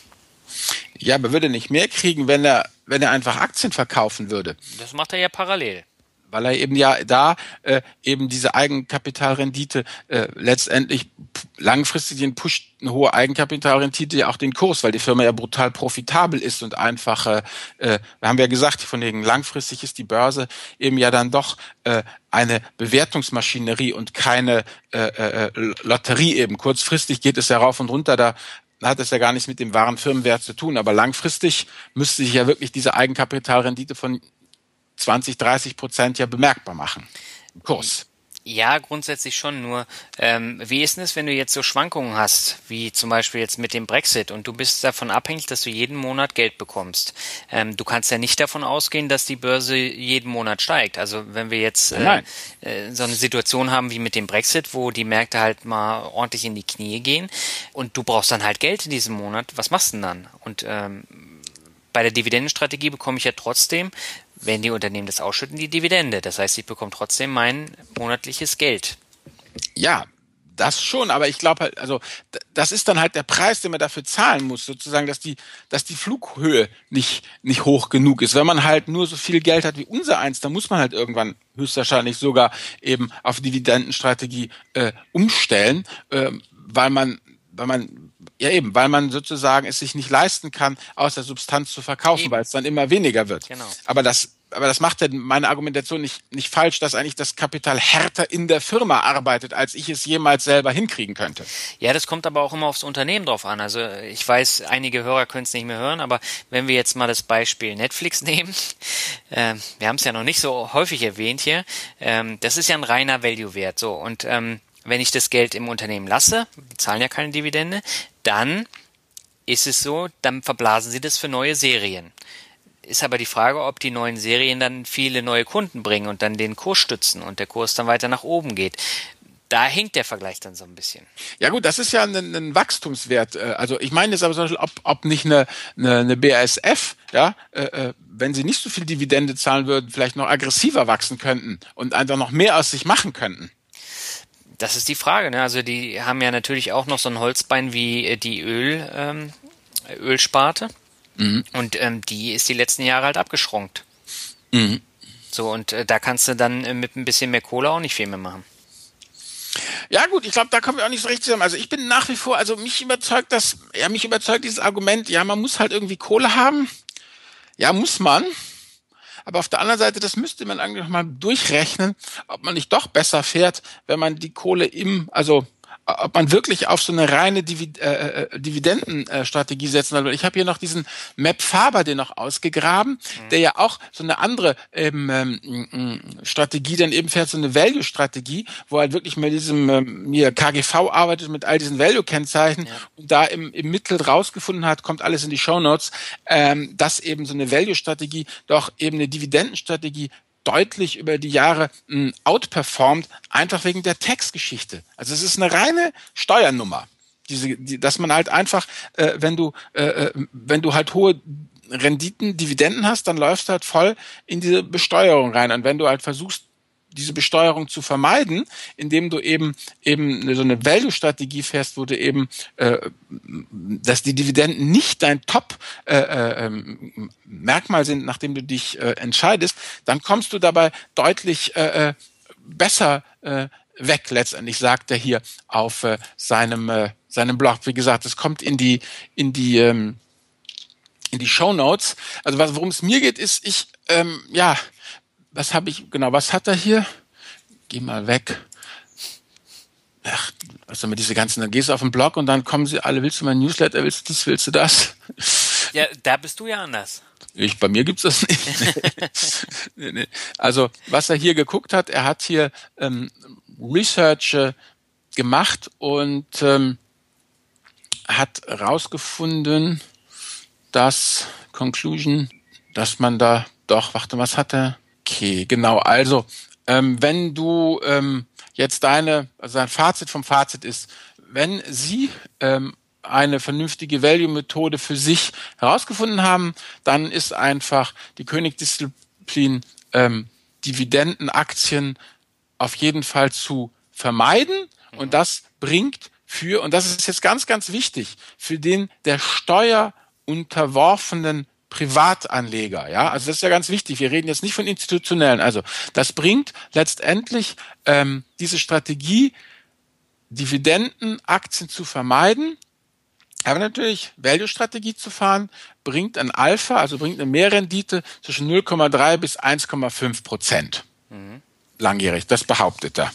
Ja, aber würde nicht mehr kriegen, wenn er, wenn er einfach Aktien verkaufen würde. Das macht er ja parallel weil er eben ja da äh, eben diese Eigenkapitalrendite äh, letztendlich langfristig den pusht eine hohe Eigenkapitalrendite ja auch den Kurs, weil die Firma ja brutal profitabel ist und einfach, äh, äh, wir haben ja gesagt, von wegen langfristig ist die Börse eben ja dann doch äh, eine Bewertungsmaschinerie und keine äh, äh, Lotterie eben. Kurzfristig geht es ja rauf und runter, da hat es ja gar nichts mit dem wahren Firmenwert zu tun. Aber langfristig müsste sich ja wirklich diese Eigenkapitalrendite von 20, 30 Prozent ja bemerkbar machen. Kurs. Ja, grundsätzlich schon. Nur ähm, wie ist denn es, wenn du jetzt so Schwankungen hast, wie zum Beispiel jetzt mit dem Brexit und du bist davon abhängig, dass du jeden Monat Geld bekommst? Ähm, du kannst ja nicht davon ausgehen, dass die Börse jeden Monat steigt. Also wenn wir jetzt äh, äh, so eine Situation haben wie mit dem Brexit, wo die Märkte halt mal ordentlich in die Knie gehen und du brauchst dann halt Geld in diesem Monat, was machst du denn dann? Und ähm, bei der Dividendenstrategie bekomme ich ja trotzdem, wenn die Unternehmen das ausschütten, die Dividende. Das heißt, ich bekomme trotzdem mein monatliches Geld. Ja, das schon, aber ich glaube halt, also das ist dann halt der Preis, den man dafür zahlen muss, sozusagen, dass die, dass die Flughöhe nicht, nicht hoch genug ist. Wenn man halt nur so viel Geld hat wie unser eins, dann muss man halt irgendwann höchstwahrscheinlich sogar eben auf Dividendenstrategie äh, umstellen, äh, weil man, weil man ja eben, weil man sozusagen es sich nicht leisten kann, aus der Substanz zu verkaufen, eben. weil es dann immer weniger wird. Genau. Aber das, aber das macht ja meine Argumentation nicht, nicht falsch, dass eigentlich das Kapital härter in der Firma arbeitet, als ich es jemals selber hinkriegen könnte. Ja, das kommt aber auch immer aufs Unternehmen drauf an. Also ich weiß, einige Hörer können es nicht mehr hören, aber wenn wir jetzt mal das Beispiel Netflix nehmen, äh, wir haben es ja noch nicht so häufig erwähnt hier, ähm, das ist ja ein reiner Value-Wert. So und ähm, wenn ich das Geld im Unternehmen lasse, die zahlen ja keine Dividende, dann ist es so, dann verblasen sie das für neue Serien. Ist aber die Frage, ob die neuen Serien dann viele neue Kunden bringen und dann den Kurs stützen und der Kurs dann weiter nach oben geht. Da hinkt der Vergleich dann so ein bisschen. Ja gut, das ist ja ein, ein Wachstumswert. Äh, also ich meine jetzt aber zum Beispiel, ob, ob nicht eine, eine, eine BASF, ja, äh, äh, wenn sie nicht so viel Dividende zahlen würden, vielleicht noch aggressiver wachsen könnten und einfach noch mehr aus sich machen könnten. Das ist die Frage. Ne? Also die haben ja natürlich auch noch so ein Holzbein wie äh, die Öl, ähm, Ölsparte. Mhm. Und ähm, die ist die letzten Jahre halt abgeschrumpft. Mhm. So, und äh, da kannst du dann äh, mit ein bisschen mehr Kohle auch nicht viel mehr machen. Ja gut, ich glaube, da kommen wir auch nicht so richtig zusammen. Also ich bin nach wie vor, also mich überzeugt das, ja, mich überzeugt dieses Argument, ja, man muss halt irgendwie Kohle haben. Ja, muss man. Aber auf der anderen Seite, das müsste man eigentlich mal durchrechnen, ob man nicht doch besser fährt, wenn man die Kohle im, also ob man wirklich auf so eine reine Divid äh, äh, Dividendenstrategie setzen soll. Ich habe hier noch diesen Map Faber, den noch ausgegraben, mhm. der ja auch so eine andere ähm, ähm, Strategie dann eben fährt, so eine Value-Strategie, wo halt wirklich mit diesem ähm, hier KGV arbeitet, mit all diesen Value-Kennzeichen ja. und da im, im Mittel rausgefunden hat, kommt alles in die Show Notes, ähm, dass eben so eine Value-Strategie doch eben eine Dividendenstrategie deutlich über die Jahre mh, hm, outperformt, einfach wegen der Textgeschichte. Also es ist eine reine Steuernummer. Diese, die, dass man halt einfach, äh, wenn du, äh, äh wenn du halt hohe Renditen, Dividenden hast, dann läufst du halt voll in diese Besteuerung rein. Und wenn du halt versuchst, diese Besteuerung zu vermeiden, indem du eben eben so eine Value-Strategie fährst, wo du eben, äh, dass die Dividenden nicht dein Top-Merkmal äh, äh, sind, nachdem du dich äh, entscheidest, dann kommst du dabei deutlich äh, äh besser äh, weg. Letztendlich sagt er hier auf äh, seinem äh, seinem Blog. Wie gesagt, es kommt in die in die ähm, in die Show Notes. Also worum es mir geht, ist ich ähm, ja was habe ich, genau, was hat er hier? Geh mal weg. Ach, was mit diese ganzen, dann gehst du auf den Blog und dann kommen sie alle, willst du mein Newsletter, willst du das, willst du das? Ja, da bist du ja anders. Ich, bei mir gibt's das nicht. nee, nee. Also, was er hier geguckt hat, er hat hier ähm, Research äh, gemacht und ähm, hat rausgefunden, dass Conclusion, dass man da doch, warte, was hat er? Okay, genau. Also, ähm, wenn du ähm, jetzt deine, also dein Fazit vom Fazit ist, wenn Sie ähm, eine vernünftige Value-Methode für sich herausgefunden haben, dann ist einfach die Königsdisziplin ähm, Dividendenaktien auf jeden Fall zu vermeiden. Und mhm. das bringt für, und das ist jetzt ganz, ganz wichtig, für den der Steuer unterworfenen Privatanleger. Ja, also das ist ja ganz wichtig. Wir reden jetzt nicht von institutionellen. Also das bringt letztendlich ähm, diese Strategie, Dividendenaktien zu vermeiden, aber natürlich Value-Strategie zu fahren, bringt ein Alpha, also bringt eine Mehrrendite zwischen 0,3 bis 1,5 Prozent. Mhm. Langjährig, das behauptet er.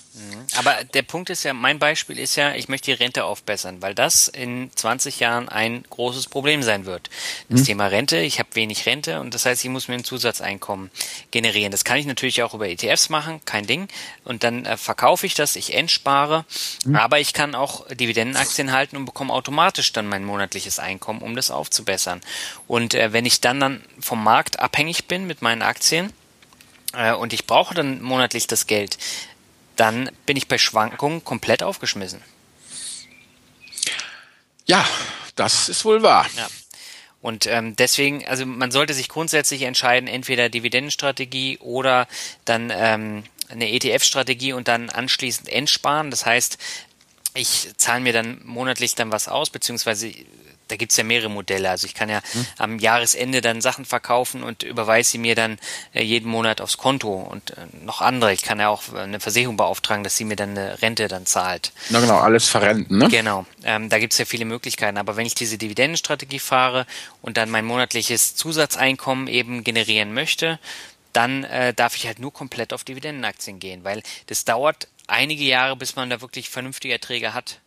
Aber der Punkt ist ja, mein Beispiel ist ja, ich möchte die Rente aufbessern, weil das in 20 Jahren ein großes Problem sein wird. Das hm. Thema Rente, ich habe wenig Rente und das heißt, ich muss mir ein Zusatzeinkommen generieren. Das kann ich natürlich auch über ETFs machen, kein Ding. Und dann äh, verkaufe ich das, ich entspare, hm. aber ich kann auch Dividendenaktien halten und bekomme automatisch dann mein monatliches Einkommen, um das aufzubessern. Und äh, wenn ich dann dann vom Markt abhängig bin mit meinen Aktien, äh, und ich brauche dann monatlich das Geld, dann bin ich bei Schwankungen komplett aufgeschmissen. Ja, das ist wohl wahr. Ja. Und ähm, deswegen, also man sollte sich grundsätzlich entscheiden, entweder Dividendenstrategie oder dann ähm, eine ETF-Strategie und dann anschließend entsparen. Das heißt, ich zahle mir dann monatlich dann was aus, beziehungsweise da gibt's ja mehrere Modelle. Also ich kann ja hm. am Jahresende dann Sachen verkaufen und überweise sie mir dann äh, jeden Monat aufs Konto und äh, noch andere. Ich kann ja auch eine Versicherung beauftragen, dass sie mir dann eine Rente dann zahlt. Na genau, alles verrenten, ne? Genau. Ähm, da gibt's ja viele Möglichkeiten. Aber wenn ich diese Dividendenstrategie fahre und dann mein monatliches Zusatzeinkommen eben generieren möchte, dann äh, darf ich halt nur komplett auf Dividendenaktien gehen, weil das dauert einige Jahre, bis man da wirklich vernünftige Erträge hat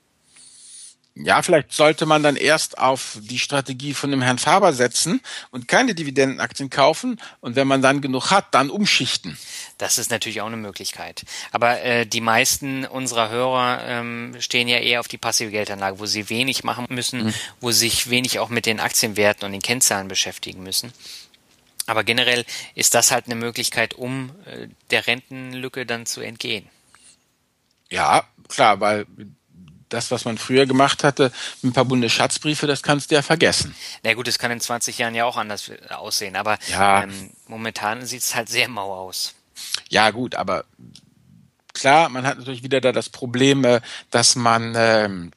ja, vielleicht sollte man dann erst auf die Strategie von dem Herrn Faber setzen und keine Dividendenaktien kaufen und wenn man dann genug hat, dann umschichten. Das ist natürlich auch eine Möglichkeit. Aber äh, die meisten unserer Hörer ähm, stehen ja eher auf die passive Geldanlage, wo sie wenig machen müssen, mhm. wo sie sich wenig auch mit den Aktienwerten und den Kennzahlen beschäftigen müssen. Aber generell ist das halt eine Möglichkeit, um äh, der Rentenlücke dann zu entgehen. Ja, klar, weil das, was man früher gemacht hatte, mit ein paar Bundesschatzbriefe, das kannst du ja vergessen. Na gut, das kann in 20 Jahren ja auch anders aussehen, aber ja. ähm, momentan sieht es halt sehr mau aus. Ja, gut, aber klar, man hat natürlich wieder da das Problem, äh, dass man ähm,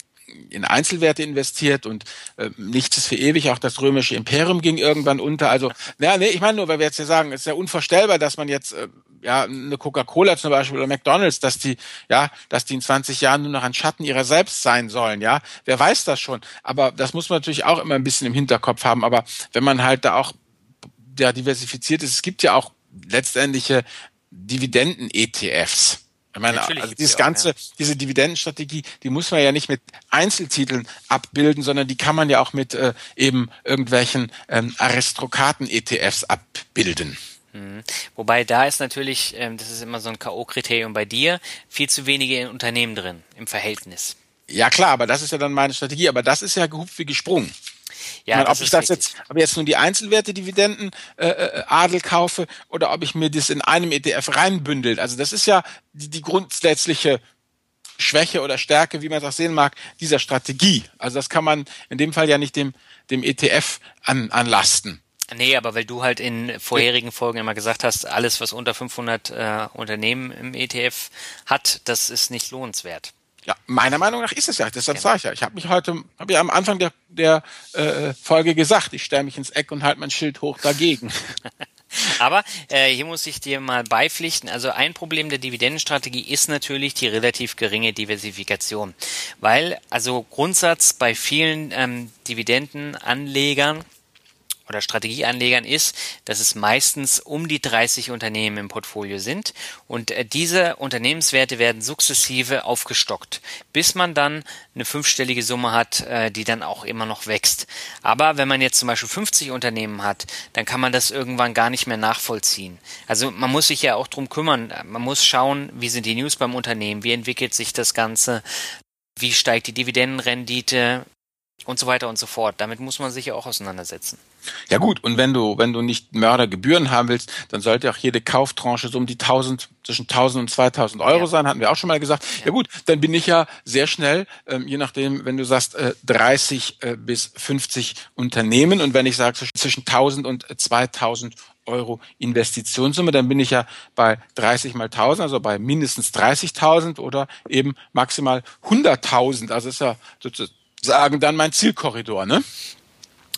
in Einzelwerte investiert und äh, nichts ist für ewig. Auch das römische Imperium ging irgendwann unter. Also, ja, nee, ich meine nur, weil wir jetzt ja sagen, es ist ja unvorstellbar, dass man jetzt äh, ja eine Coca-Cola zum Beispiel oder McDonald's, dass die ja, dass die in 20 Jahren nur noch ein Schatten ihrer selbst sein sollen. Ja, wer weiß das schon? Aber das muss man natürlich auch immer ein bisschen im Hinterkopf haben. Aber wenn man halt da auch ja, diversifiziert ist, es gibt ja auch letztendliche Dividenden-ETFs. Ich meine, Natürlich also dieses ganze, auch, ja. diese Dividendenstrategie, die muss man ja nicht mit Einzeltiteln abbilden, sondern die kann man ja auch mit äh, eben irgendwelchen ähm, Aristokraten-ETFs abbilden. Mhm. Wobei da ist natürlich, ähm, das ist immer so ein K.O.-Kriterium bei dir, viel zu wenige Unternehmen drin im Verhältnis. Ja klar, aber das ist ja dann meine Strategie. Aber das ist ja gehupft wie gesprungen. Ja, meine, ob ich das jetzt, ob ich jetzt nun die Einzelwerte Dividenden äh, äh, Adel kaufe oder ob ich mir das in einem ETF reinbündelt. Also das ist ja die, die grundsätzliche Schwäche oder Stärke, wie man es auch sehen mag, dieser Strategie. Also das kann man in dem Fall ja nicht dem, dem ETF an, anlasten. Nee, aber weil du halt in vorherigen Folgen immer gesagt hast, alles, was unter 500 äh, Unternehmen im ETF hat, das ist nicht lohnenswert. Ja, meiner Meinung nach ist es ja. Deshalb genau. sage ich ja. Ich habe mich heute, habe ja am Anfang der, der äh, Folge gesagt, ich stelle mich ins Eck und halte mein Schild hoch dagegen. Aber äh, hier muss ich dir mal beipflichten. Also ein Problem der Dividendenstrategie ist natürlich die relativ geringe Diversifikation. Weil, also Grundsatz bei vielen ähm, Dividendenanlegern oder Strategieanlegern ist, dass es meistens um die 30 Unternehmen im Portfolio sind und äh, diese Unternehmenswerte werden sukzessive aufgestockt, bis man dann eine fünfstellige Summe hat, äh, die dann auch immer noch wächst. Aber wenn man jetzt zum Beispiel 50 Unternehmen hat, dann kann man das irgendwann gar nicht mehr nachvollziehen. Also man muss sich ja auch drum kümmern, man muss schauen, wie sind die News beim Unternehmen, wie entwickelt sich das Ganze, wie steigt die Dividendenrendite, und so weiter und so fort. Damit muss man sich ja auch auseinandersetzen. Ja gut, und wenn du, wenn du nicht Mördergebühren haben willst, dann sollte auch jede Kauftranche so um die 1000, zwischen 1000 und 2000 Euro ja. sein, hatten wir auch schon mal gesagt. Ja. ja. gut, dann bin ich ja sehr schnell, ähm, je nachdem, wenn du sagst, äh, 30 äh, bis 50 Unternehmen und wenn ich sage zwischen 1000 und 2000 Euro Investitionssumme, dann bin ich ja bei 30 mal 1000, also bei mindestens 30.000 oder eben maximal 100.000. Also ist ja sozusagen sagen dann mein Zielkorridor, ne?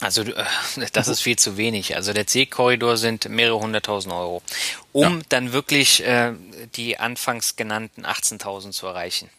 Also äh, das ist viel zu wenig. Also der Zielkorridor sind mehrere hunderttausend Euro, um ja. dann wirklich äh, die anfangs genannten 18.000 zu erreichen.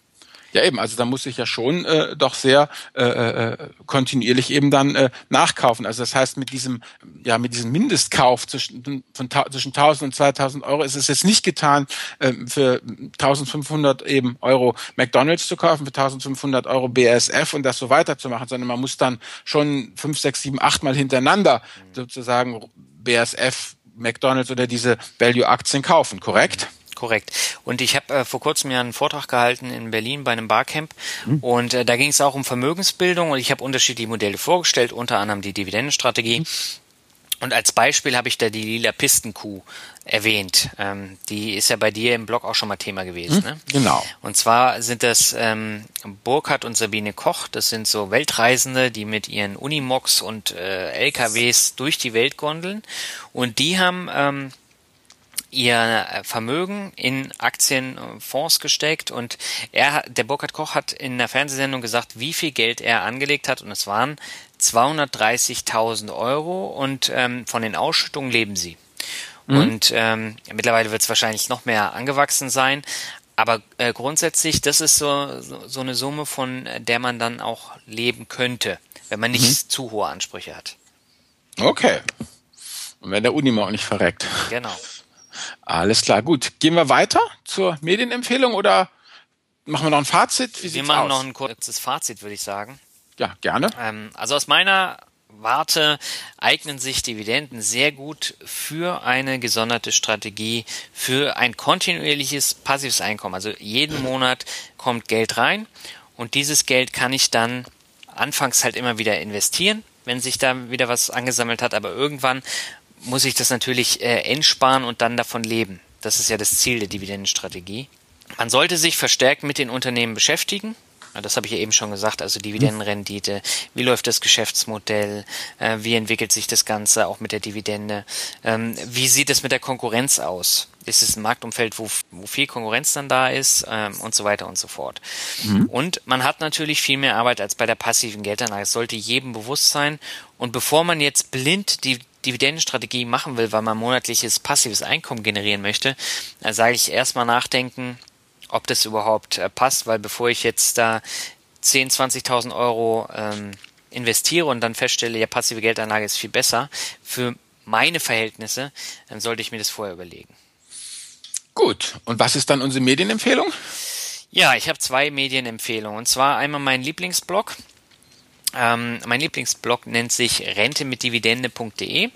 Ja, eben, also da muss ich ja schon äh, doch sehr äh, äh, kontinuierlich eben dann äh, nachkaufen. Also das heißt, mit diesem, ja, mit diesem Mindestkauf zwischen, von zwischen 1000 und 2000 Euro ist es jetzt nicht getan, äh, für 1500 eben Euro McDonalds zu kaufen, für 1500 Euro BASF und das so weiterzumachen, sondern man muss dann schon fünf, sechs, sieben, acht Mal hintereinander sozusagen BASF, McDonalds oder diese Value-Aktien kaufen, korrekt? Korrekt. Und ich habe äh, vor kurzem ja einen Vortrag gehalten in Berlin bei einem Barcamp mhm. und äh, da ging es auch um Vermögensbildung und ich habe unterschiedliche Modelle vorgestellt, unter anderem die Dividendenstrategie. Mhm. Und als Beispiel habe ich da die lila Pistenkuh erwähnt. Ähm, die ist ja bei dir im Blog auch schon mal Thema gewesen. Mhm, ne? Genau. Und zwar sind das ähm, Burkhard und Sabine Koch. Das sind so Weltreisende, die mit ihren Unimox und äh, LKWs durch die Welt gondeln. Und die haben ähm, ihr äh, Vermögen in Aktienfonds gesteckt und er, der Burkhard Koch hat in der Fernsehsendung gesagt, wie viel Geld er angelegt hat und es waren 230.000 Euro und ähm, von den Ausschüttungen leben sie. Mhm. Und ähm, mittlerweile wird es wahrscheinlich noch mehr angewachsen sein, aber äh, grundsätzlich, das ist so, so, so eine Summe, von der man dann auch leben könnte, wenn man nicht mhm. zu hohe Ansprüche hat. Okay. Und wenn der Unimog auch nicht verreckt. Genau. Alles klar, gut. Gehen wir weiter zur Medienempfehlung oder machen wir noch ein Fazit? Wie wir machen aus? noch ein kurzes Fazit, würde ich sagen. Ja, gerne. Ähm, also aus meiner Warte eignen sich Dividenden sehr gut für eine gesonderte Strategie, für ein kontinuierliches passives Einkommen. Also jeden Monat kommt Geld rein und dieses Geld kann ich dann anfangs halt immer wieder investieren, wenn sich da wieder was angesammelt hat, aber irgendwann muss ich das natürlich äh, entsparen und dann davon leben. Das ist ja das Ziel der Dividendenstrategie. Man sollte sich verstärkt mit den Unternehmen beschäftigen. Das habe ich ja eben schon gesagt, also Dividendenrendite, wie läuft das Geschäftsmodell, äh, wie entwickelt sich das Ganze auch mit der Dividende, ähm, wie sieht es mit der Konkurrenz aus? Ist es ein Marktumfeld, wo, wo viel Konkurrenz dann da ist ähm, und so weiter und so fort. Mhm. Und man hat natürlich viel mehr Arbeit als bei der passiven Geldanlage. Es sollte jedem bewusst sein. Und bevor man jetzt blind die Dividendenstrategie machen will, weil man monatliches passives Einkommen generieren möchte, dann sage ich erstmal nachdenken, ob das überhaupt äh, passt, weil bevor ich jetzt da 10, 20.000 Euro ähm, investiere und dann feststelle, ja, passive Geldanlage ist viel besser, für meine Verhältnisse, dann sollte ich mir das vorher überlegen. Gut, und was ist dann unsere Medienempfehlung? Ja, ich habe zwei Medienempfehlungen. Und zwar einmal mein Lieblingsblog. Ähm, mein Lieblingsblog nennt sich rentemitdividende.de.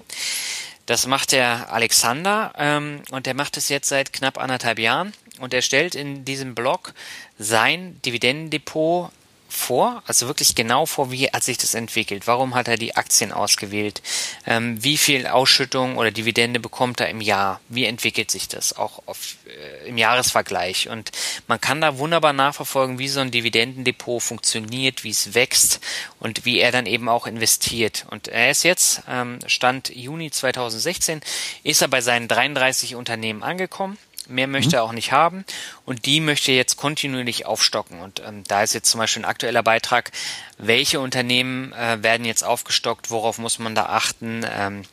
Das macht der Alexander ähm, und der macht es jetzt seit knapp anderthalb Jahren und er stellt in diesem Blog sein Dividendendepot vor, also wirklich genau vor, wie hat sich das entwickelt, warum hat er die Aktien ausgewählt, ähm, wie viel Ausschüttung oder Dividende bekommt er im Jahr, wie entwickelt sich das auch auf, äh, im Jahresvergleich? Und man kann da wunderbar nachverfolgen, wie so ein Dividendendepot funktioniert, wie es wächst und wie er dann eben auch investiert. Und er ist jetzt, ähm, Stand Juni 2016, ist er bei seinen 33 Unternehmen angekommen Mehr möchte er auch nicht haben. Und die möchte er jetzt kontinuierlich aufstocken. Und ähm, da ist jetzt zum Beispiel ein aktueller Beitrag, welche Unternehmen äh, werden jetzt aufgestockt, worauf muss man da achten, ähm,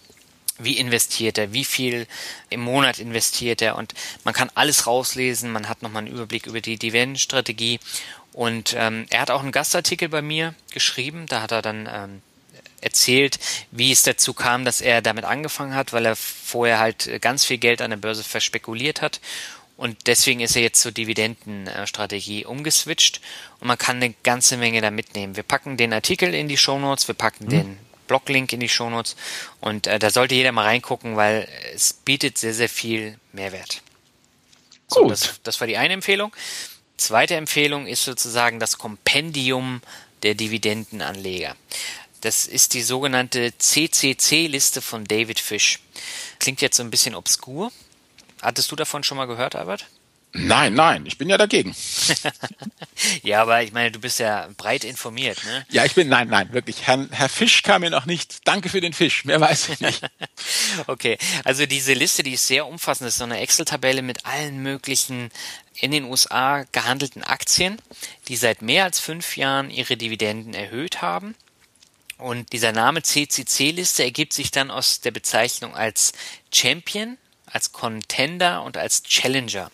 wie investiert er, wie viel im Monat investiert er? Und man kann alles rauslesen, man hat nochmal einen Überblick über die Dividendenstrategie und ähm, er hat auch einen Gastartikel bei mir geschrieben, da hat er dann ähm, erzählt, wie es dazu kam, dass er damit angefangen hat, weil er vorher halt ganz viel Geld an der Börse verspekuliert hat. Und deswegen ist er jetzt zur Dividendenstrategie umgeswitcht und man kann eine ganze Menge da mitnehmen. Wir packen den Artikel in die Shownotes, wir packen mhm. den Bloglink in die Shownotes und äh, da sollte jeder mal reingucken, weil es bietet sehr, sehr viel Mehrwert. So, Gut. Das, das war die eine Empfehlung. Zweite Empfehlung ist sozusagen das Kompendium der Dividendenanleger. Das ist die sogenannte CCC-Liste von David Fish. Klingt jetzt so ein bisschen obskur. Hattest du davon schon mal gehört, Albert? Nein, nein, ich bin ja dagegen. ja, aber ich meine, du bist ja breit informiert, ne? Ja, ich bin, nein, nein, wirklich. Herr, Herr Fisch kam mir noch nicht. Danke für den Fisch, mehr weiß ich nicht. okay, also diese Liste, die ist sehr umfassend. Das ist so eine Excel-Tabelle mit allen möglichen in den USA gehandelten Aktien, die seit mehr als fünf Jahren ihre Dividenden erhöht haben und dieser Name CCC-Liste ergibt sich dann aus der Bezeichnung als Champion, als Contender und als Challenger.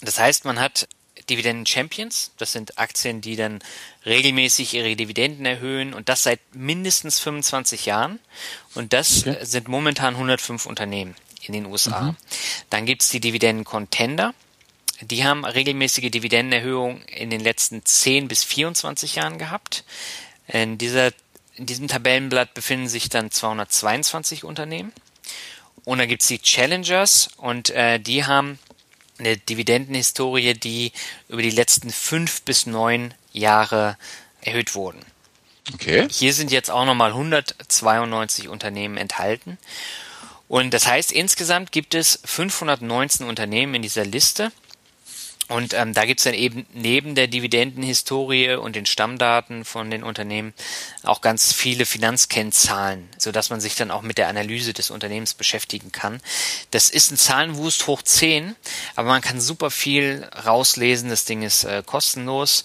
Das heißt, man hat Dividenden Champions, das sind Aktien, die dann regelmäßig ihre Dividenden erhöhen und das seit mindestens 25 Jahren. Und das okay. sind momentan 105 Unternehmen in den USA. Mhm. Dann gibt's die Dividenden Contender. Die haben regelmäßige Dividendenerhöhungen in den letzten 10 bis 24 Jahren gehabt. In dieser in diesem Tabellenblatt befinden sich dann 222 Unternehmen. Und dann gibt's die Challengers und äh, die haben eine Dividendenhistorie, die über die letzten fünf bis neun Jahre erhöht wurden. Okay. Hier sind jetzt auch nochmal 192 Unternehmen enthalten. Und das heißt, insgesamt gibt es 519 Unternehmen in dieser Liste. Und ähm, da gibt's dann eben neben der Dividendenhistorie und den Stammdaten von den Unternehmen auch ganz viele Finanzkennzahlen, so dass man sich dann auch mit der Analyse des Unternehmens beschäftigen kann. Das ist ein Zahlenwust hoch 10, aber man kann super viel rauslesen. Das Ding ist äh, kostenlos.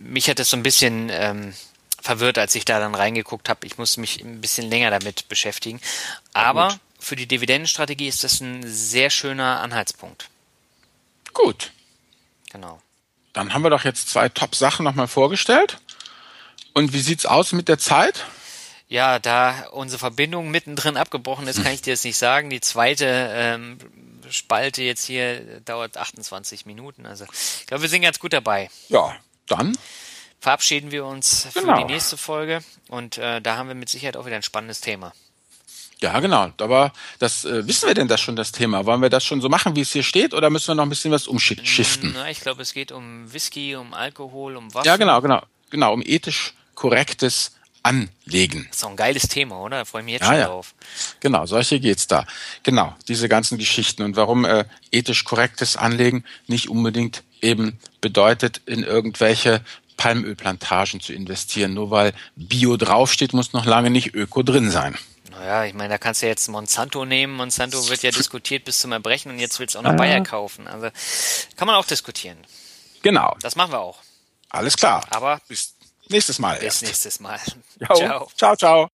Mich hat das so ein bisschen ähm, verwirrt, als ich da dann reingeguckt habe. Ich musste mich ein bisschen länger damit beschäftigen. Aber für die Dividendenstrategie ist das ein sehr schöner Anhaltspunkt. Gut. Genau. Dann haben wir doch jetzt zwei Top-Sachen nochmal vorgestellt. Und wie sieht's aus mit der Zeit? Ja, da unsere Verbindung mittendrin abgebrochen ist, kann ich dir das nicht sagen. Die zweite ähm, Spalte jetzt hier dauert 28 Minuten. Also ich glaube, wir sind ganz gut dabei. Ja, dann verabschieden wir uns für genau. die nächste Folge und äh, da haben wir mit Sicherheit auch wieder ein spannendes Thema. Ja, genau. Aber das äh, wissen wir denn das schon, das Thema? Wollen wir das schon so machen, wie es hier steht, oder müssen wir noch ein bisschen was umschiften? Na, ich glaube, es geht um Whisky, um Alkohol, um Waffen. Ja, genau, genau. Genau, um ethisch korrektes Anlegen. Das ist auch ein geiles Thema, oder? Da freue ich mich jetzt ja, schon ja. drauf. Genau, solche geht's da. Genau, diese ganzen Geschichten und warum äh, ethisch korrektes Anlegen nicht unbedingt eben bedeutet, in irgendwelche Palmölplantagen zu investieren. Nur weil Bio draufsteht, muss noch lange nicht Öko drin sein. Naja, ich meine, da kannst du jetzt Monsanto nehmen. Monsanto wird ja diskutiert bis zum Erbrechen und jetzt willst du auch noch ja. Bayer kaufen. Also kann man auch diskutieren. Genau. Das machen wir auch. Alles klar. Aber bis nächstes Mal. Bis erst. nächstes Mal. ciao. Ciao, ciao.